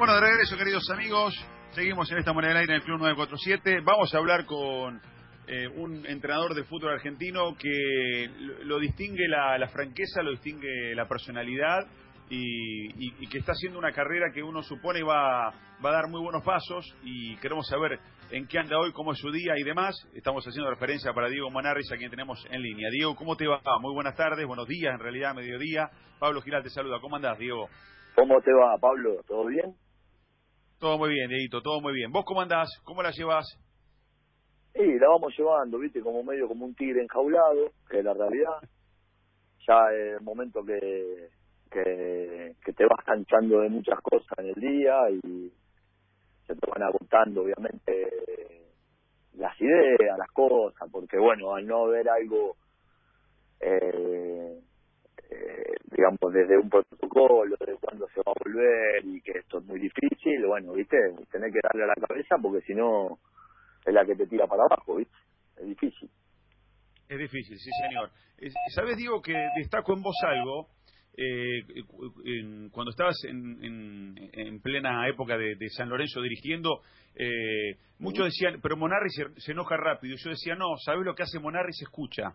Bueno, de regreso, queridos amigos, seguimos en esta moneda del aire en el Club 947. Vamos a hablar con eh, un entrenador de fútbol argentino que lo distingue la, franqueza, lo distingue la personalidad y, que está haciendo una carrera que uno supone va, va a dar muy buenos pasos y queremos saber en qué anda hoy, cómo es su día y demás. Estamos haciendo referencia para Diego Manarris, a quien tenemos en línea. Diego, ¿cómo te va? Muy buenas tardes, buenos días, en realidad, mediodía. Pablo Giral te saluda. ¿Cómo andás, Diego? ¿Cómo te va, Pablo? ¿Todo bien? Todo muy bien, Dieguito, todo muy bien. ¿Vos cómo andás? ¿Cómo la llevas? Sí, la vamos llevando, viste, como medio como un tigre enjaulado, que es la realidad. Ya es el momento que que, te vas canchando de muchas cosas en el día y se te van agotando obviamente las ideas, las cosas, porque bueno, al no ver algo, eh, eh, digamos, desde un protocolo, de cuándo se va a volver y que esto es muy difícil, bueno, viste, tenés que darle a la cabeza porque si no es la que te tira para abajo, viste, es difícil. Es difícil, sí señor. ¿Sabes, digo que destaco en vos algo eh, cuando estabas en, en, plena época de, San Lorenzo dirigiendo, eh, muchos decían, pero Monarri se, enoja rápido. Yo decía, no, ¿sabes lo que hace Monarri? Se escucha,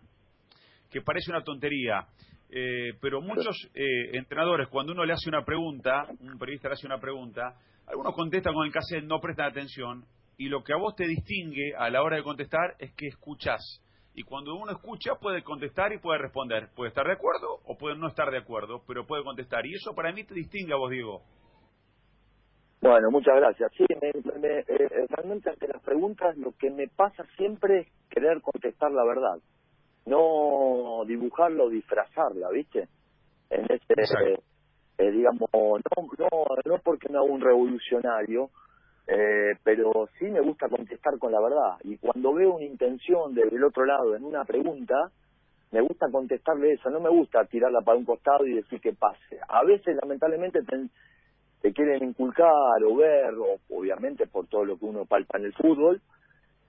que parece una tontería. Eh, pero muchos eh, entrenadores, cuando uno le hace una pregunta, un periodista le hace una pregunta, algunos contestan con el cassette, no prestan atención, y lo que a vos te distingue a la hora de contestar es que escuchás y cuando uno escucha puede contestar y puede responder. Puede estar de acuerdo o puede no estar de acuerdo, pero puede contestar. Y eso para mí te distingue a vos, Diego. Bueno, muchas gracias. Sí, me, eh, realmente ante las preguntas lo que me pasa siempre es querer contestar la verdad, no dibujarla o disfrazarla, ¿viste? En este, eh, digamos, no, no, no porque no hago un revolucionario, eh, pero sí me gusta contestar con la verdad. Y cuando veo una intención desde el otro lado en una pregunta, me gusta contestarle eso. No me gusta tirarla para un costado y decir que pase. A veces, lamentablemente, te, quieren inculcar o ver, o obviamente por todo lo que uno palpa en el fútbol,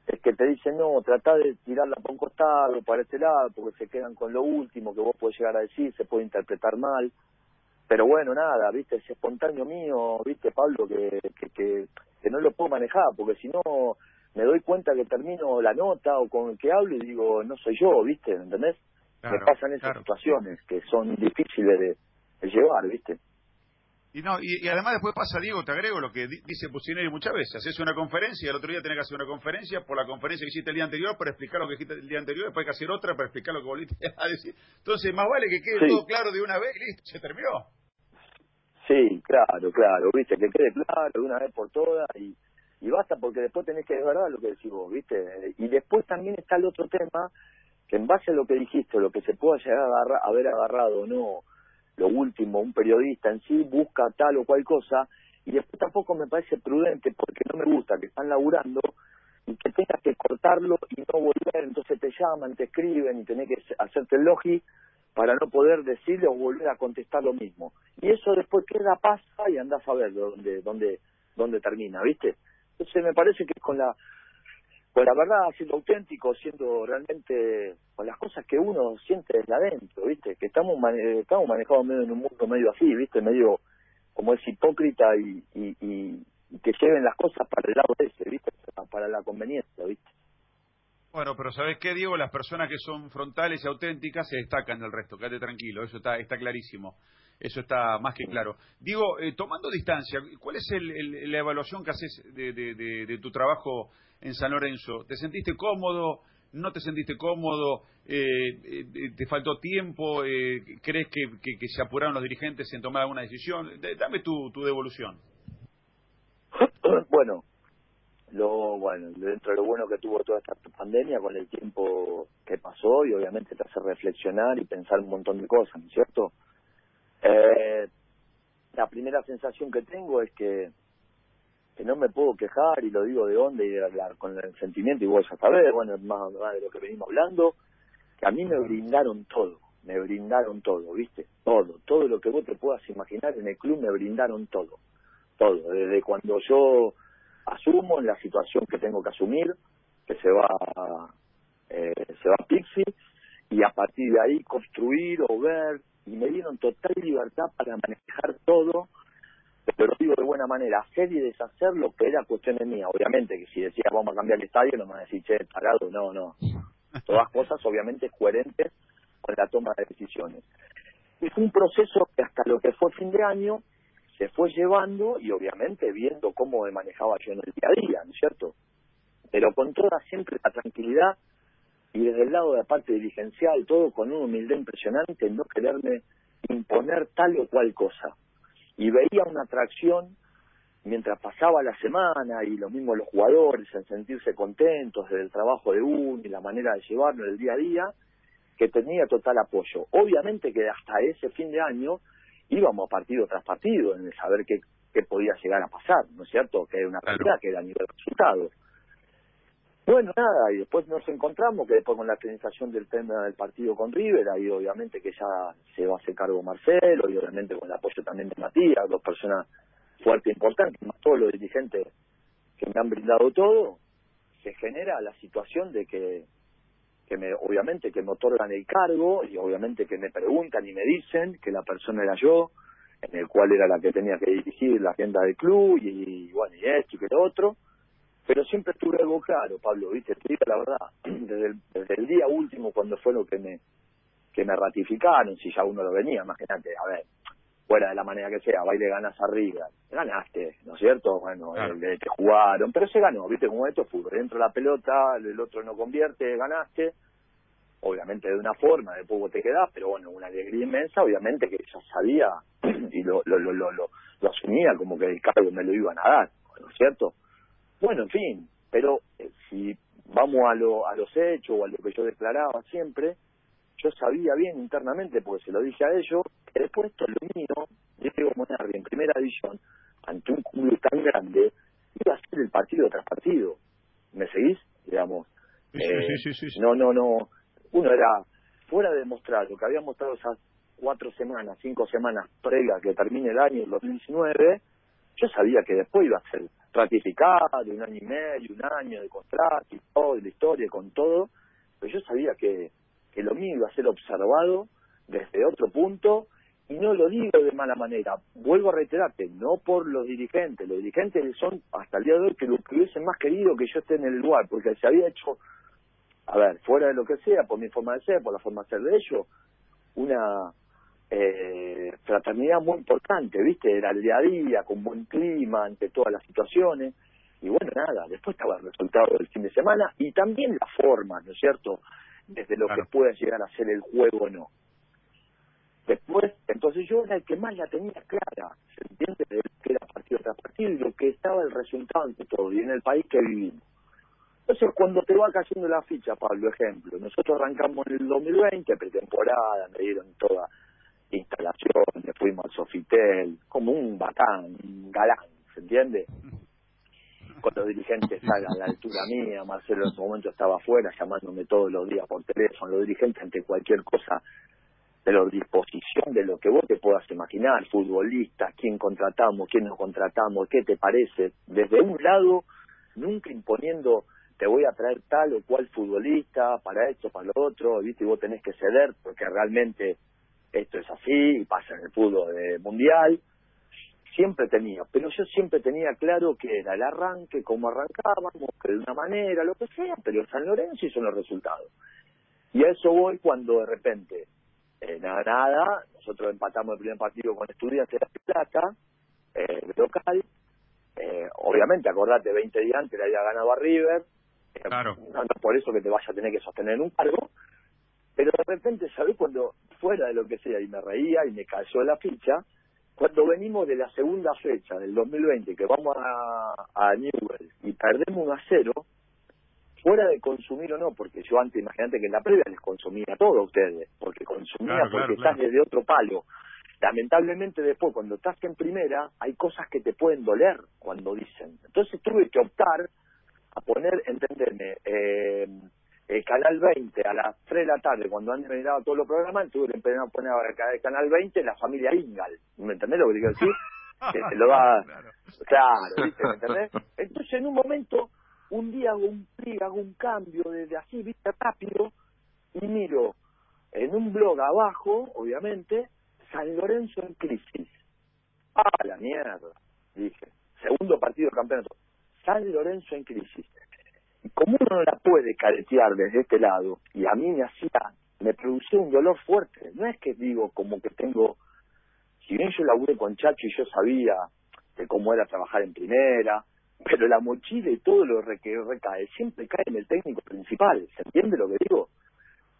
es que te dicen, no, trata de tirarla para un costado, para este lado, porque se quedan con lo último que vos podés llegar a decir, se puede interpretar mal. Pero bueno, nada, viste, ese espontáneo mío, viste, Pablo, que, que, que, no lo puedo manejar, porque si no me doy cuenta que termino la nota o con el que hablo y digo, no soy yo, viste, ¿entendés? me pasan esas situaciones que son difíciles de, llevar, viste. Y no y, además después pasa, Diego, te agrego lo que dice Pucineri muchas veces. Haces una conferencia y el otro día tenés que hacer una conferencia por la conferencia que hiciste el día anterior para explicar lo que dijiste el día anterior, después hay que hacer otra para explicar lo que volviste a decir. Entonces, más vale que quede todo claro de una vez y listo, se terminó. Sí, claro, claro, viste, que quede claro de una vez por todas y, y basta porque después tenés que verdad lo que decís vos, viste. Y después también está el otro tema, que en base a lo que dijiste, lo que se pueda llegar a haber agarrado o no, lo último, un periodista en sí busca tal o cual cosa, y después tampoco me parece prudente porque no me gusta que están laburando y que tengas que cortarlo y no volver, entonces te llaman, te escriben y tenés que hacerte el logi para no poder decirle o volver a contestar lo mismo. Y eso después queda, pasa y andás a ver dónde, dónde, dónde termina, ¿viste? Entonces me parece que con la, con la verdad, siendo auténtico, siendo realmente con las cosas que uno siente desde adentro, ¿viste? Que estamos, estamos manejados medio en un mundo medio así, ¿viste? Medio como es hipócrita y, y, y, y que lleven las cosas para el lado ese, ¿viste? Para la conveniencia, ¿viste? Bueno, pero ¿sabes qué, Diego? Las personas que son frontales y auténticas se destacan del resto. Quédate tranquilo, eso está, está clarísimo. Eso está más que claro. Diego, eh, tomando distancia, ¿cuál es el, la evaluación que haces de, de, tu trabajo en San Lorenzo? ¿Te sentiste cómodo? ¿No te sentiste cómodo? Eh, eh, ¿Te faltó tiempo? ¿Crees que, se apuraron los dirigentes en tomar alguna decisión? dame tu, devolución. Bueno, lo bueno dentro de lo bueno que tuvo toda esta pandemia con el tiempo que pasó y obviamente te hace reflexionar y pensar un montón de cosas ¿no es cierto? Eh, la primera sensación que tengo es que no me puedo quejar y lo digo de dónde y de hablar con el sentimiento y vos ya sabés bueno más, más de lo que venimos hablando que a mí me brindaron todo me brindaron todo viste todo todo lo que vos te puedas imaginar en el club me brindaron todo todo desde cuando yo asumo la situación que tengo que asumir, que se va, eh, se va a Pixie, y a partir de ahí construir o ver, y me dieron total libertad para manejar todo pero lo digo de buena manera, hacer y deshacer lo que era cuestión de mía. Obviamente que si decía vamos a cambiar el estadio, no me van a decir, che, parado, no, no. Todas cosas obviamente coherentes con la toma de decisiones. Y fue un proceso que hasta lo que fue fin de año se fue llevando y obviamente viendo cómo me manejaba yo en el día a día, ¿no es cierto? Pero con toda siempre la tranquilidad y desde el lado de la parte dirigencial, todo con una humildad impresionante, no quererme imponer tal o cual cosa. Y veía una atracción mientras pasaba la semana y lo mismo los jugadores en sentirse contentos del trabajo de uno y la manera de llevarlo el día a día, que tenía total apoyo. Obviamente que hasta ese fin de año íbamos partido tras partido en saber qué, qué podía llegar a pasar, ¿no es cierto? Que era una realidad, que era a nivel resultado. Bueno, nada, y después nos encontramos, que después con la organización del tema del partido con River, ahí obviamente que ya se va a hacer cargo Marcelo, y obviamente con el apoyo también de Matías, dos personas fuertes e importantes, más todos los dirigentes que me han brindado todo, se genera la situación de que que me, obviamente que me otorgan el cargo y obviamente que me preguntan y me dicen que la persona era yo, en el cual era la que tenía que dirigir la agenda del club y, bueno, y esto y que lo otro, pero siempre tuve algo claro, Pablo, viste, te digo la verdad, desde el, desde el día último cuando fue lo que me que me ratificaron, si ya uno lo venía, imagínate, a ver, fuera de la manera que sea, baile ganas arriba, ganaste, ¿no es cierto? Bueno, te jugaron, pero se ganó, ¿viste? Como esto es fútbol, dentro la pelota, el otro no convierte, ganaste, obviamente de una forma, de poco te quedás, pero bueno, una alegría inmensa, obviamente que yo sabía y lo, lo, lo, lo, lo, asumía como que el cargo me lo iban a dar, ¿no es cierto? Bueno, en fin, pero eh, si vamos a, lo, a los hechos o a lo que yo declaraba siempre, yo sabía bien internamente, porque se lo dije a ellos, que después esto lo mío, Diego Monarri en primera división, ante un club tan grande, iba a ser el partido tras partido. ¿Me seguís? Digamos. Sí, sí, sí, sí, No, no, no. Uno era fuera de mostrar lo que había mostrado esas cuatro semanas, cinco semanas previas que termine el año, el 2019, yo sabía que después iba a ser ratificado, un año y medio, un año de contrato y todo, y la historia con todo, pero yo sabía que que lo mío iba a ser observado desde otro punto y no lo digo de mala manera. Vuelvo a reiterarte, no por los dirigentes. Los dirigentes son hasta el día de hoy que lo que hubiesen más querido que yo esté en el lugar, porque se había hecho, a ver, fuera de lo que sea, por mi forma de ser, por la forma de ser de ellos, una eh, fraternidad muy importante, ¿viste? Era el día a día, con buen clima ante todas las situaciones. Y bueno, nada, después estaba el resultado del fin de semana y también la forma, ¿no es cierto? desde lo que pueda llegar a ser el juego o no. Después, entonces yo era el que más la tenía clara, ¿se entiende? De que era partido tras partido y lo que estaba el resultado ante todo, y en el país que vivimos. Entonces, cuando te va cayendo la ficha, Pablo, ejemplo, nosotros arrancamos en el 2020, pretemporada, me dieron toda instalación, me fuimos al Sofitel, como un bacán, un galán, ¿se entiende? con los dirigentes a la altura mía, Marcelo en su momento estaba afuera llamándome todos los días por teléfono, los dirigentes ante cualquier cosa de la disposición de lo que vos te puedas imaginar, futbolistas, quién contratamos, quién no contratamos, qué te parece, desde un lado, nunca imponiendo te voy a traer tal o cual futbolista para esto, para lo otro, ¿viste? y vos tenés que ceder porque realmente esto es así y pasa en el fútbol mundial, siempre tenía, pero yo siempre tenía claro que era el arranque, cómo arrancábamos, que de una manera, lo que sea, pero San Lorenzo hizo los resultados. Y a eso voy cuando de repente, eh, nada, nada, nosotros empatamos el primer partido con Estudiantes de La Plata, eh, local, eh, obviamente, acordate, 20 días antes le había ganado a River, eh, claro. no, no por eso que te vaya a tener que sostener en un cargo, pero de repente, ¿sabés? Cuando fuera de lo que sea, y me reía y me cayó la ficha, cuando venimos de la segunda fecha del 2020, que vamos a, a Newell y perdemos un a cero, fuera de consumir o no, porque yo antes, imagínate que en la previa les consumía todo a ustedes, porque consumía porque estás desde otro palo. Lamentablemente después, cuando estás en primera, hay cosas que te pueden doler cuando dicen. Entonces tuve que optar a poner, entenderme, eh, el Canal 20 a las 3 de la tarde, cuando han terminado todos los programas, tuve que empezar a poner el Canal 20 la familia Ingal. ¿Me entendés lo que quiero decir? que te lo va... Claro, ¿viste? ¿me entendés? Entonces, en un momento, un día hago un hago un cambio desde así, viste, rápido, y miro en un blog abajo, obviamente, San Lorenzo en crisis. Ah, la mierda, dije. Segundo partido de campeonato. San Lorenzo en crisis. Como uno no la puede caretear desde este lado, y a mí me hacía, me producía un dolor fuerte. No es que digo como que tengo, si bien yo laburé con Chacho y yo sabía de cómo era trabajar en primera, pero la mochila y todo lo que recae siempre cae en el técnico principal. ¿Se entiende lo que digo?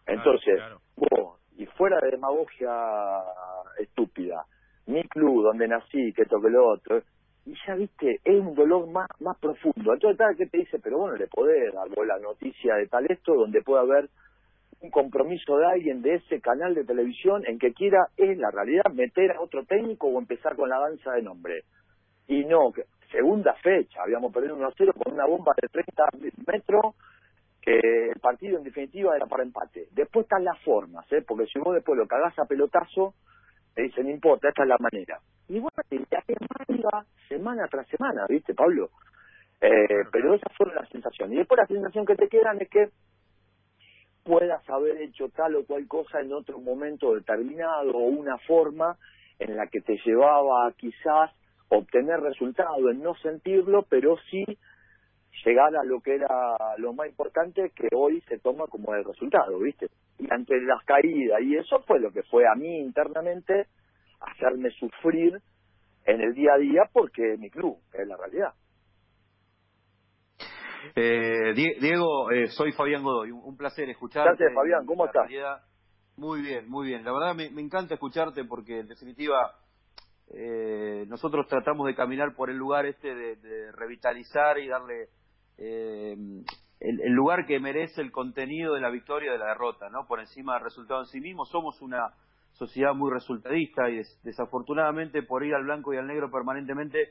Entonces, vos, y fuera de demagogia estúpida, mi club donde nací, que toque lo otro, y ya viste, es un dolor más más profundo. Entonces, tal que te dice, pero bueno, le podés dar la noticia de tal esto, donde puede haber un compromiso de alguien de ese canal de televisión en que quiera, es la realidad, meter a otro técnico o empezar con la danza de nombre. Y no, segunda fecha, habíamos perdido 1-0 con una bomba de 30 metros, que el partido en definitiva era para empate. Después están las formas, ¿eh? porque si vos después lo cagás a pelotazo, te dicen, no importa, esta es la manera. Y bueno, ya iba semana tras semana, ¿viste, Pablo? Eh, pero esa fue la sensación. Y después la sensación que te quedan es que puedas haber hecho tal o cual cosa en otro momento determinado o una forma en la que te llevaba quizás obtener resultado, en no sentirlo, pero sí llegar a lo que era lo más importante que hoy se toma como el resultado, ¿viste? Y ante las caídas, y eso fue lo que fue a mí internamente hacerme sufrir en el día a día porque mi club, es la realidad. Eh, Diego, eh, soy Fabián Godoy, un, placer escucharte. Gracias, Fabián, ¿cómo estás? Muy bien, muy bien. La verdad me, me encanta escucharte porque en definitiva eh, nosotros tratamos de caminar por el lugar este de, revitalizar y darle eh, el, lugar que merece el contenido de la victoria y de la derrota, ¿no? Por encima del resultado en sí mismo. Somos una sociedad muy resultadista y desafortunadamente por ir al blanco y al negro permanentemente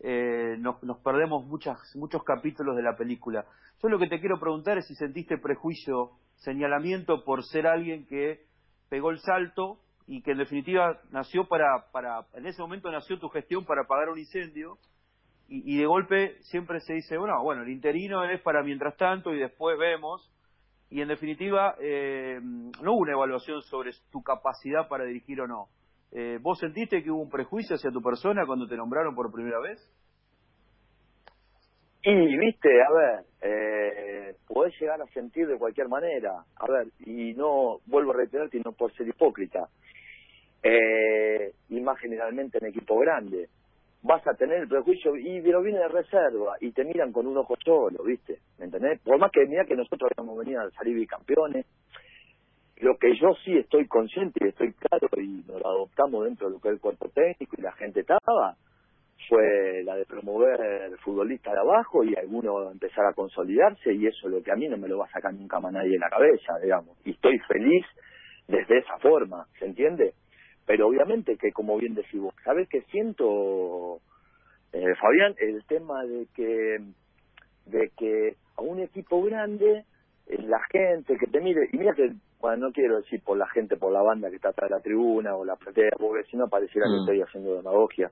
eh, nos, nos, perdemos muchas, muchos capítulos de la película. Yo lo que te quiero preguntar es si sentiste prejuicio, señalamiento por ser alguien que pegó el salto y que en definitiva nació para, para, en ese momento nació tu gestión para apagar un incendio y, de golpe siempre se dice, bueno, bueno, el interino es para mientras tanto y después vemos y en definitiva eh, no hubo una evaluación sobre tu capacidad para dirigir o no. Eh, ¿Vos sentiste que hubo un prejuicio hacia tu persona cuando te nombraron por primera vez? Y, viste, a ver, eh, podés llegar a sentir de cualquier manera. A ver, y no, vuelvo a reiterarte, y no por ser hipócrita eh, y más generalmente en equipo grande. Vas a tener el prejuicio y pero viene de reserva y te miran con un ojo solo, ¿viste? ¿Me entendés? Por más que mira que nosotros habíamos venido a salir bicampeones, lo que yo sí estoy consciente y estoy claro y nos lo adoptamos dentro de lo que es el cuerpo técnico y la gente estaba, fue la de promover el futbolista de abajo y alguno empezar a consolidarse y eso es lo que a mí no me lo va a sacar nunca más nadie de la cabeza, digamos. Y estoy feliz desde esa forma, ¿se entiende? Pero obviamente que, como bien decís vos, ¿sabes qué siento, eh, Fabián? El tema de que, de que a un equipo grande, eh, la gente que te mire, y mira que, bueno, no quiero decir por la gente, por la banda que está atrás de la tribuna o la platea, porque si no pareciera que mm. estoy haciendo demagogia.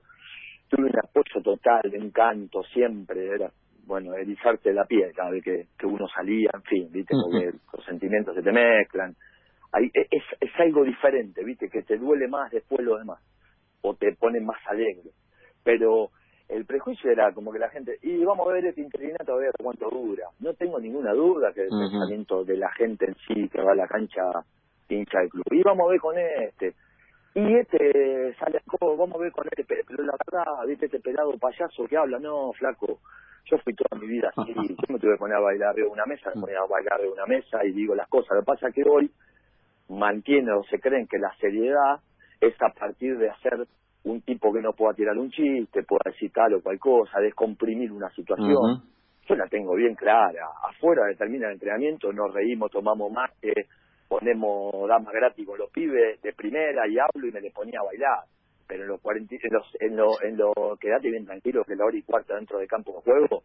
Tuve un apoyo total, de encanto, siempre, era, bueno, erizarte la piel cada vez que, que uno salía, en fin, ¿viste? Porque los sentimientos se te mezclan e, es, es algo diferente, ¿viste? Que te duele más después lo demás, o te pone más alegre. Pero el prejuicio era como que la gente, y vamos a ver este interinato a ver cuánto dura. No tengo ninguna duda que el pensamiento de la gente en sí que va a la cancha hincha del club. Y vamos a ver con este. Y este sale, vamos a ver con este, pero la verdad, viste este pelado payaso que habla, no, flaco, yo fui toda mi vida así, yo me tuve que poner a bailar de una mesa, me ponía a bailar de una mesa y digo las cosas. Lo que pasa es que hoy mantiene o se creen que la seriedad es a partir de hacer un tipo que no pueda tirar un chiste, pueda decir tal o cual cosa, descomprimir una situación. Yo la tengo bien clara. Afuera termina el entrenamiento, nos reímos, tomamos mate, ponemos damas gratis con los pibes de primera y hablo y me les ponía a bailar. Pero en los, 40, en, los en lo, en lo quedate bien tranquilo que la hora y cuarta dentro de campo de juego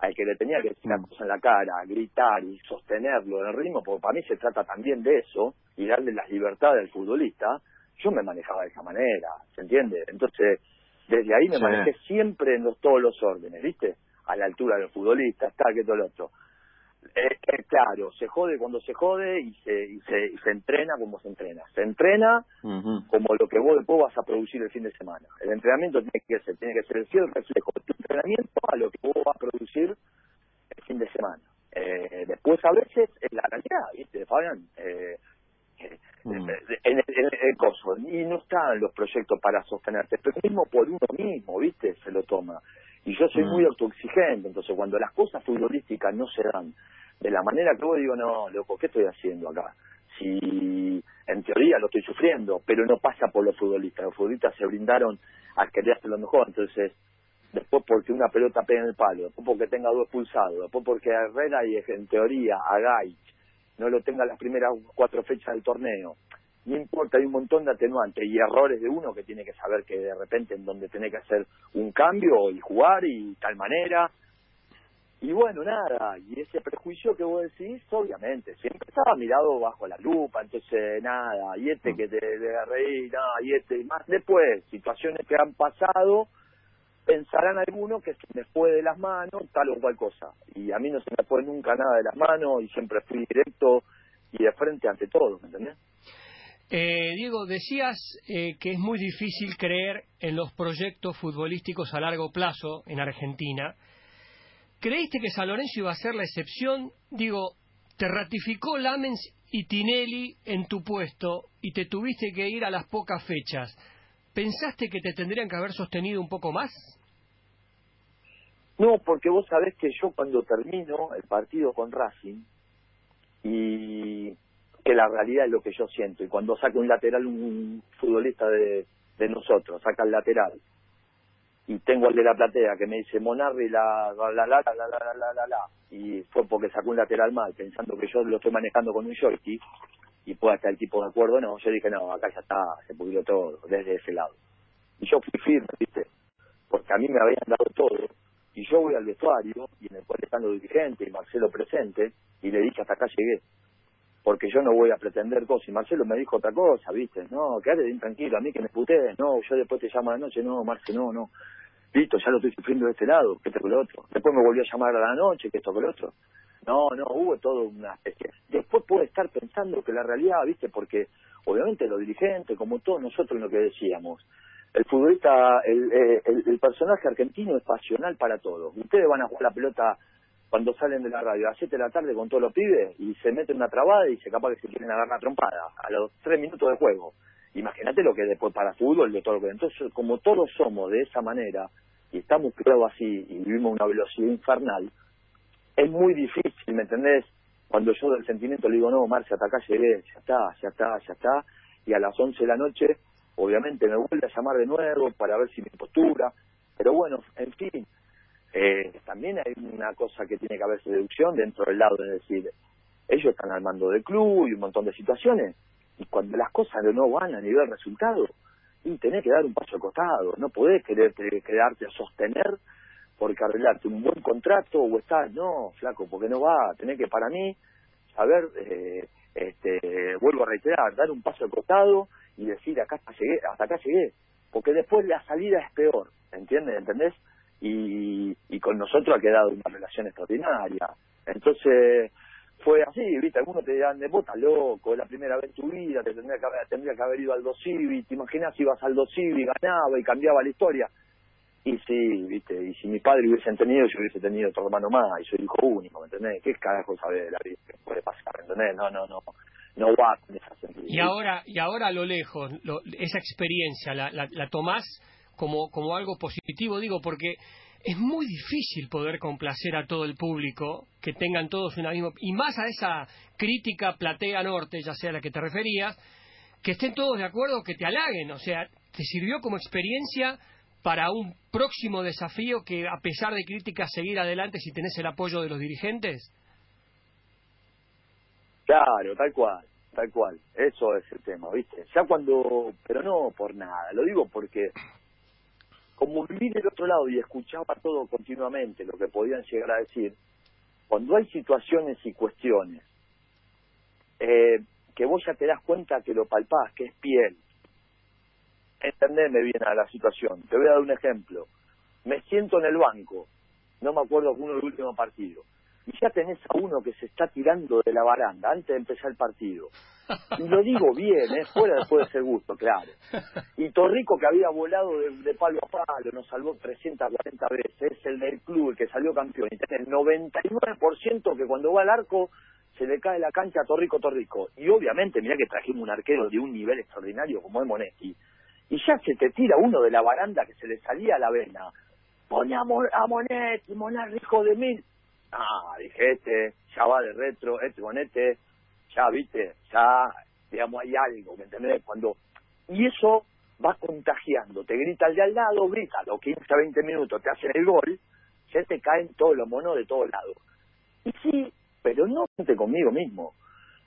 al que le tenía que decir una cosa en la cara, gritar y sostenerlo en el ritmo, porque para mí se trata también de eso, y darle las libertades al futbolista, yo me manejaba de esa manera, ¿se entiende? Entonces, desde ahí me manejé siempre en los, todos los órdenes, ¿viste? A la altura del futbolista, está que todo lo otro. Eh, claro, se jode cuando se jode y se, y se, se entrena como se entrena. Se entrena como lo que vos después vas a producir el fin de semana. El entrenamiento tiene que ser, tiene que ser el fiel reflejo de tu entrenamiento a lo que vos vas a producir el fin de semana. Eh, después a veces es la realidad, ¿viste, Fabián? Eh, mm. en, el, en, coso. Y no están los proyectos para sostenerse, pero mismo por uno mismo, ¿viste? Se lo toma. Y yo soy mm. muy autoexigente, entonces cuando las cosas futbolísticas no se dan de la manera que vos digo, no, loco, ¿qué estoy haciendo acá? Si en teoría lo estoy sufriendo, pero no pasa por los futbolistas. Los futbolistas se brindaron a querer hacer lo mejor, entonces después porque una pelota pega en el palo, después porque tenga dos pulsados, después porque Herrera y en teoría a Gaich no lo tenga las primeras cuatro fechas del torneo. No importa, hay un montón de atenuantes y errores de uno que tiene que saber que de repente en donde tiene que hacer un cambio y jugar y tal manera, y bueno, nada, y ese prejuicio que vos decís, obviamente, siempre estaba mirado bajo la lupa, entonces nada, y este que te de reír, nada, y este, y más después, situaciones que han pasado, pensarán algunos que se me fue de las manos tal o cual cosa. Y a mí no se me fue nunca nada de las manos y siempre fui directo y de frente ante todo, ¿me entendés? Eh, Diego, decías eh, que es muy difícil creer en los proyectos futbolísticos a largo plazo en Argentina. ¿Creíste que San Lorenzo iba a ser la excepción? Digo, te ratificó Lamens y Tinelli en tu puesto y te tuviste que ir a las pocas fechas. ¿Pensaste que te tendrían que haber sostenido un poco más? No, porque vos sabés que yo cuando termino el partido con Racing y que la realidad es lo que yo siento y cuando saca un lateral un futbolista de, de nosotros, saca el lateral y tengo al de la platea que me dice Monarri la la la la la la la la la y fue porque sacó un lateral mal pensando que yo lo estoy manejando con un joystick y pueda estar el tipo de acuerdo no yo dije no acá ya está se pudrió todo desde ese lado y yo fui firme viste porque a mí me habían dado todo y yo voy al vestuario y en el cual están los dirigentes y Marcelo presente y le dije hasta acá llegué porque yo no voy a pretender cosas. Y Marcelo me dijo otra cosa, ¿viste? No, quédate bien tranquilo, a mí que me putees, no, yo después te llamo a la noche, no, Marcelo, no, no listo, ya lo estoy sufriendo de este lado, que esto con lo otro. Después me volvió a llamar a la noche, que esto con lo otro. No, no, hubo todo una especie. Después puede estar pensando que la realidad, viste, porque obviamente los dirigentes, como todos nosotros lo que decíamos, el futbolista, el, eh, el, personaje argentino es pasional para todos. Ustedes van a jugar la pelota cuando salen de la radio a 7 de la tarde con todos los pibes y se meten una trabada y se capaz que se quieren agarrar una trompada a los 3 minutos de juego. Imagínate lo que después para fútbol, de todo lo que. Entonces, como todos somos de esa manera y estamos creados así y vivimos una velocidad infernal, es muy difícil, ¿me entendés? Cuando yo del sentimiento le digo, no, Marcia, hasta acá llegué, ya está, ya está, ya está, y a las 11 de la noche, obviamente me vuelve a llamar de nuevo para ver si mi postura, pero bueno, en fin, eh, también hay una cosa que tiene que haber seducción dentro del lado, es decir, ellos están al mando del club y un montón de situaciones, y cuando las cosas no van a nivel resultado, y tenés que dar un paso al costado, no podés querer quedarte a sostener porque arreglarte un buen contrato o estás, no, flaco, porque no va, tenés que para mí saber, eh, este, vuelvo a reiterar, dar un paso al costado y decir acá llegué, hasta acá llegué, porque después la salida es peor, ¿entiendes? ¿Entendés? Y, y con nosotros ha quedado una relación extraordinaria. Entonces, fue así, ¿viste? Algunos te dirán, de puta loco, la primera vez en tu vida, te tendría que haber, tendría que haber ido al Dosivi, te imaginas si ibas al Dosivi, ganaba y cambiaba la historia. Y sí, ¿viste? Y si mi padre hubiese tenido, yo hubiese tenido otro hermano más, y soy hijo único, ¿me entendés? ¿Qué carajo sabe de la vida que puede pasar, ¿me entendés? No, no, no, no va. Y ahora, y ahora a lo lejos, esa experiencia, ¿la, la, la tomás como, como algo positivo? Digo, porque es muy difícil poder complacer a todo el público, que tengan todos una misma... Y más a esa crítica platea norte, ya sea a la que te referías, que estén todos de acuerdo, que te halaguen. O sea, ¿te sirvió como experiencia para un próximo desafío que, a pesar de críticas, seguir adelante si tenés el apoyo de los dirigentes? Claro, tal cual, tal cual. Eso es el tema, ¿viste? Ya cuando... Pero no por nada, lo digo porque como vivir del otro lado y escuchaba todo continuamente lo que podían llegar a decir, cuando hay situaciones y cuestiones eh, que vos ya te das cuenta que lo palpás, que es piel, entendeme bien a la situación. Te voy a dar un ejemplo. Me siento en el banco, no me acuerdo uno del último partido, y ya tenés a uno que se está tirando de la baranda antes de empezar el partido. Y lo digo bien, ¿eh? fuera después de ser gusto, claro. Y Torrico, que había volado de, palo a palo, nos salvó 340 veces, es el del club, el que salió campeón. Y el 99% que cuando va al arco se le cae la cancha a Torrico Torrico. Y obviamente, mira que trajimos un arquero de un nivel extraordinario como es Monetti. Y ya se te tira uno de la baranda que se le salía a la vena. Pone a, Monetti, Monetti, hijo de mil. Ah, dije, este ya va de retro, este Monetti ya, viste, ya, digamos, hay algo, ¿me entendés? Cuando, y eso va contagiando, te grita el de al lado, grita, los 15, 20 minutos te hacen el gol, se te caen todos los monos de todos lados. Y sí, pero no conmigo mismo,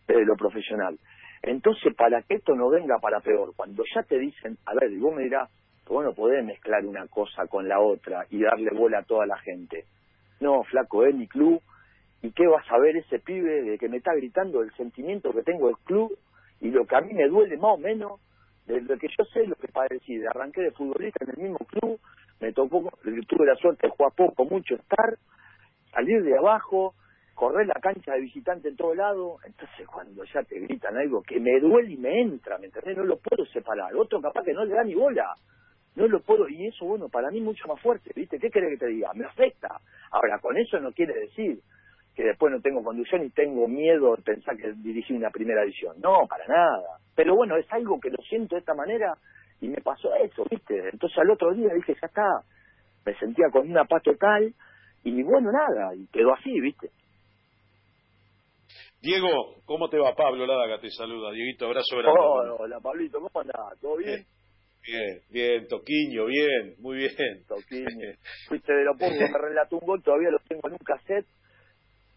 desde lo profesional. Entonces, para que esto no venga para peor, cuando ya te dicen, a ver, y vos me dirás, vos no podés mezclar una cosa con la otra y darle bola a toda la gente. No, flaco, es mi club, ¿Y qué va a saber ese pibe de que me está gritando el sentimiento que tengo del club y lo que a mí me duele más o menos de lo que yo sé, lo que padecí? Arranqué de futbolista en el mismo club, me tocó, tuve la suerte de jugar poco, mucho, estar, salir de abajo, correr la cancha de visitante en todo lado, entonces cuando ya te gritan algo que me duele y me entra, ¿me entendés? No lo puedo separar, otro capaz que no le da ni bola, no lo puedo, y eso bueno, para mí mucho más fuerte, ¿viste? ¿Qué querés que te diga? Me afecta. Ahora, con eso no quiere decir que después no tengo conducción y tengo miedo de pensar que dirigí una primera edición. No, para nada. Pero bueno, es algo que lo siento de esta manera y me pasó eso, ¿viste? Entonces al otro día dije, ya está, me sentía con una paz total y bueno, nada, y quedó así, ¿viste? Diego, ¿cómo te va? Pablo Ladaga te saluda. Dieguito, abrazo grande. hola, Pablito, ¿cómo andás? ¿Todo bien? Bien, bien, Toquiño, bien, muy bien. Toquiño. Fuiste de lo poco que me relató un gol, todavía lo tengo en un cassette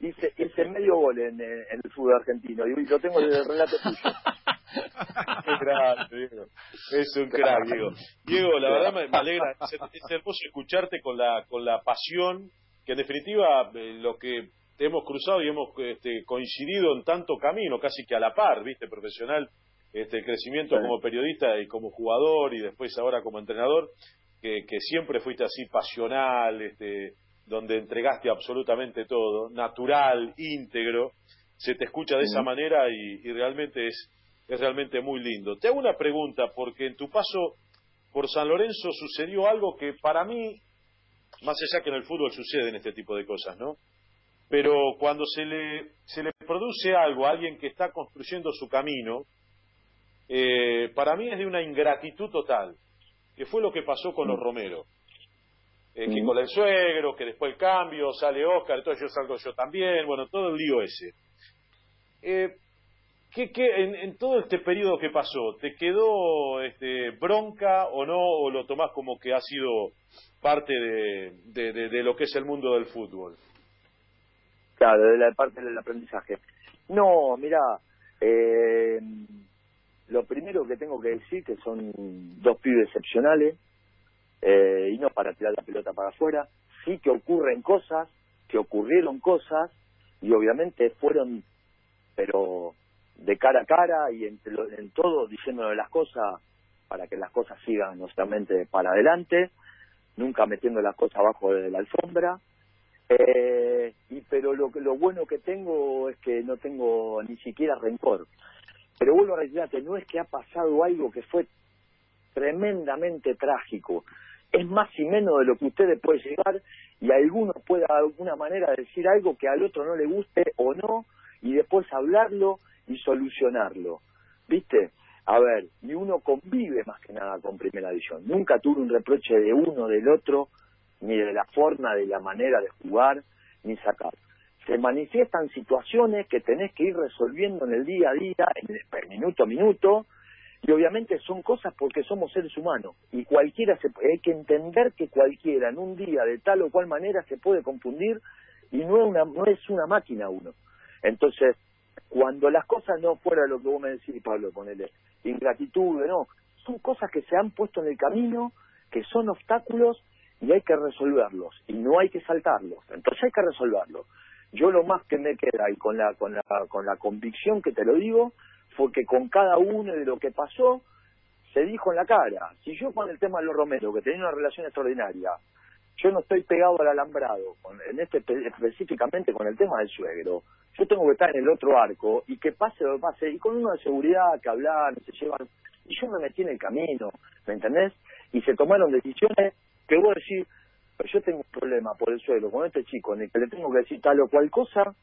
hice, hice medio gol en, eh, en, el fútbol argentino y lo tengo desde el relato tuyo. Diego. Es un crack, Diego. Diego, la verdad me, alegra, es, hermoso escucharte con la, con la pasión, que en definitiva eh, lo que hemos cruzado y hemos este, coincidido en tanto camino, casi que a la par, viste, profesional, este, el crecimiento como periodista y como jugador y después ahora como entrenador, que, que siempre fuiste así pasional, este, donde entregaste absolutamente todo, natural, íntegro, se te escucha de esa manera y, realmente es, es realmente muy lindo. Te hago una pregunta, porque en tu paso por San Lorenzo sucedió algo que para mí, más allá que en el fútbol suceden este tipo de cosas, ¿no? Pero cuando se le, se le produce algo a alguien que está construyendo su camino, eh, para mí es de una ingratitud total, que fue lo que pasó con los Romero eh, que con el suegro, que después el cambio, sale Oscar, entonces yo salgo yo también, bueno, todo el lío ese. Eh, ¿qué, qué, en, todo este periodo que pasó, ¿te quedó este, bronca o no, o lo tomás como que ha sido parte de, de, lo que es el mundo del fútbol? Claro, de la parte del aprendizaje. No, mira, eh, lo primero que tengo que decir que son dos pibes excepcionales, eh, y no para tirar la pelota para afuera. Sí que ocurren cosas, que ocurrieron cosas, y obviamente fueron, pero de cara a cara y en, en todo diciéndole las cosas para que las cosas sigan nuevamente para adelante, nunca metiendo las cosas abajo de la alfombra. Eh, y pero lo, lo bueno que tengo es que no tengo ni siquiera rencor. Pero vuelvo a no es que ha pasado algo que fue tremendamente trágico es más y menos de lo que ustedes pueden llegar y alguno pueda de alguna manera decir algo que al otro no le guste o no y después hablarlo y solucionarlo. ¿Viste? A ver, y uno convive más que nada con Primera División. Nunca tuve un reproche de uno, del otro, ni de la forma, de la manera de jugar, ni sacar. Se manifiestan situaciones que tenés que ir resolviendo en el día a día, en el minuto a minuto, y obviamente son cosas porque somos seres humanos y cualquiera se hay que entender que cualquiera en un día de tal o cual manera se puede confundir y no es una no es una máquina uno. Entonces cuando las cosas no fuera lo que vos me decís Pablo ponele ingratitud no son cosas que se han puesto en el camino que son obstáculos y hay que resolverlos y no hay que saltarlos. Entonces hay que resolverlos yo lo más que me queda y con la con la con la convicción que te lo digo fue que con cada uno de lo que pasó se dijo en la cara. Si yo con el tema de los Romero, que tenía una relación extraordinaria, yo no estoy pegado al alambrado, en este específicamente con el tema del suegro. Yo tengo que estar en el otro arco y que pase lo que pase, y con uno de seguridad que hablar, se llevan. Y yo me metí en el camino, ¿me entendés? Y se tomaron decisiones que vos decís, pero yo tengo un problema por el suegro con este chico en el que le tengo que decir tal o cual cosa,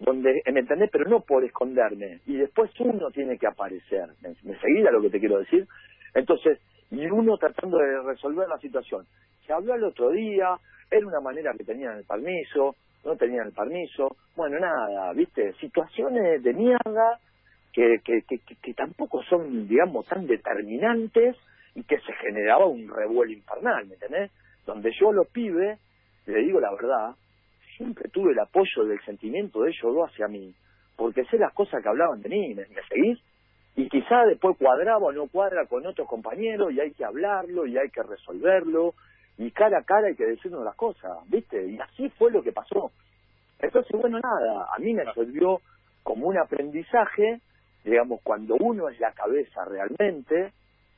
donde, ¿me entendés? Pero no por esconderme. Y después uno tiene que aparecer. ¿Me, lo que te quiero decir? Entonces, y uno tratando de resolver la situación. Se habló el otro día, era una manera que tenían el permiso, no tenían el permiso, bueno, nada, ¿viste? Situaciones de mierda que, que, que, que tampoco son, digamos, tan determinantes y que se generaba un revuelo infernal, ¿me entendés? Donde yo los pibes, le digo la verdad, siempre tuve el apoyo del sentimiento de ellos dos hacia mí, porque sé las cosas que hablaban de mí, ¿me, me seguís? y quizá después cuadraba o no cuadra con otros compañeros y hay que hablarlo y hay que resolverlo y cara a cara hay que decirnos las cosas, ¿viste? Y así fue lo que pasó. Entonces, bueno, nada, a mí me sirvió como un aprendizaje, digamos, cuando uno es la cabeza realmente,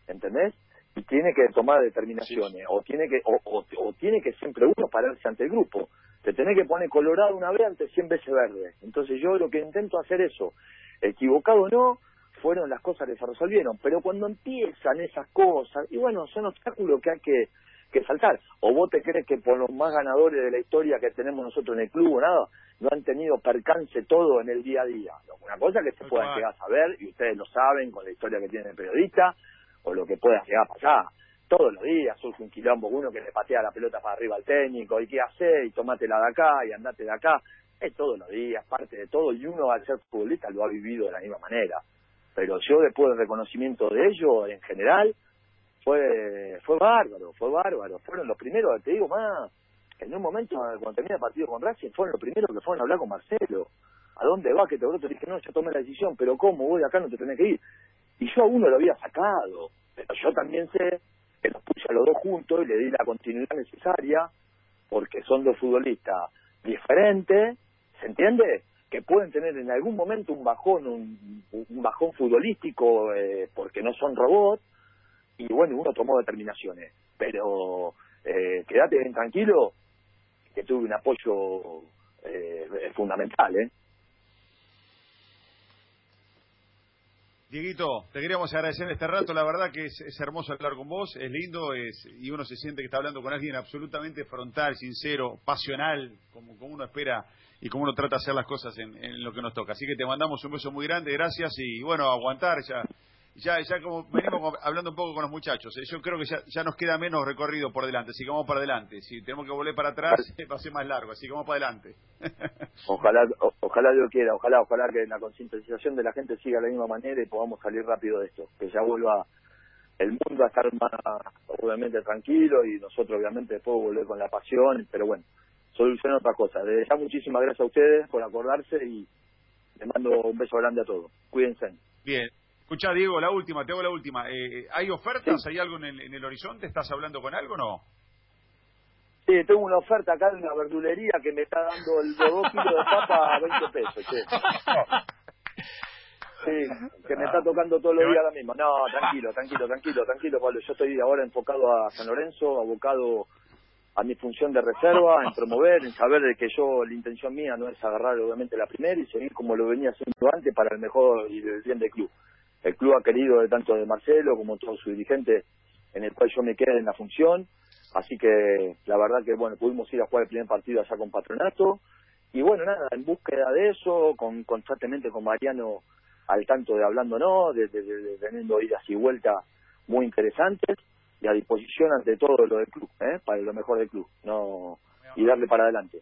¿entendés? Y tiene que tomar determinaciones, o tiene que o, o, tiene que siempre uno pararse ante el grupo. Te tenés que poner colorado una vez ante 100 veces verde. Entonces yo lo que intento hacer eso, equivocado o no, fueron las cosas que se resolvieron. Pero cuando empiezan esas cosas, y bueno, son obstáculos que hay que, que saltar. O vos te crees que por los más ganadores de la historia que tenemos nosotros en el club o nada, no han tenido percance todo en el día a día. Una cosa que se pueda llegar a saber, y ustedes lo saben con la historia que tiene el periodista, o lo que pueda llegar a pasar. Todos los días surge un quilombo, uno que le patea la pelota para arriba al técnico, y qué hace, y tomátela de acá, y andate de acá. Es todos los días, parte de todo, y uno al ser futbolista lo ha vivido de la misma manera pero yo después del reconocimiento de ellos en general fue fue bárbaro, fue bárbaro, fueron los primeros, te digo más, en un momento cuando terminé el partido con Racing fueron los primeros que fueron a hablar con Marcelo, ¿a dónde va? Que te broto, dije, no, yo tomé la decisión, pero ¿cómo? Voy acá, no te tenés que ir. Y yo a uno lo había sacado, pero yo también sé que los puse a los dos juntos y le di la continuidad necesaria, porque son dos futbolistas diferentes, ¿se entiende? que pueden tener en algún momento un bajón, un, bajón futbolístico, eh, porque no son robots, y bueno, uno tomó determinaciones. Pero eh, quédate bien tranquilo, que tuve un apoyo eh, fundamental, ¿eh? Dieguito, te queríamos agradecer este rato, la verdad que es, hermoso hablar con vos, es lindo es, y uno se siente que está hablando con alguien absolutamente frontal, sincero, pasional, como, como uno espera y como uno trata de hacer las cosas en, en, lo que nos toca. Así que te mandamos un beso muy grande, gracias y bueno, aguantar ya. Ya, ya como venimos hablando un poco con los muchachos, ¿eh? yo creo que ya, ya nos queda menos recorrido por delante, así que vamos para adelante. Si tenemos que volver para atrás, va a ser más largo, así que vamos para adelante. ojalá, ojalá yo quiera, ojalá, ojalá que la concientización de la gente siga de la misma manera y podamos salir rápido de esto, que ya vuelva el mundo a estar más, obviamente, tranquilo y nosotros, obviamente, después volver con la pasión, pero bueno, solucionar otra cosa. De ya muchísimas gracias a ustedes por acordarse y les mando un beso grande a todos. Cuídense. Bien. Escucha, Diego, la última, te hago la última. Eh, ¿Hay ofertas? ¿Hay algo en el, en el horizonte? ¿Estás hablando con algo o no? Sí, tengo una oferta acá de una verdulería que me está dando el de dos kilos de papa a 20 pesos, che. Sí, que me está tocando todos los días ahora mismo. No, tranquilo, tranquilo, tranquilo, tranquilo, Pablo. Yo estoy ahora enfocado a San Lorenzo, abocado a mi función de reserva, en promover, en saber de que yo, la intención mía no es agarrar obviamente la primera y seguir como lo venía haciendo antes para el mejor y el bien del club. El club ha querido de tanto de Marcelo como todos sus dirigentes en el cual yo me quedé en la función, así que la verdad que bueno, pudimos ir a jugar el primer partido allá con Patronato y bueno, nada, en búsqueda de eso, con, constantemente con Mariano al tanto de hablándonos, de, de teniendo idas y vueltas muy interesantes y a disposición ante todo lo del club, ¿eh? para lo mejor del club, no y darle para adelante.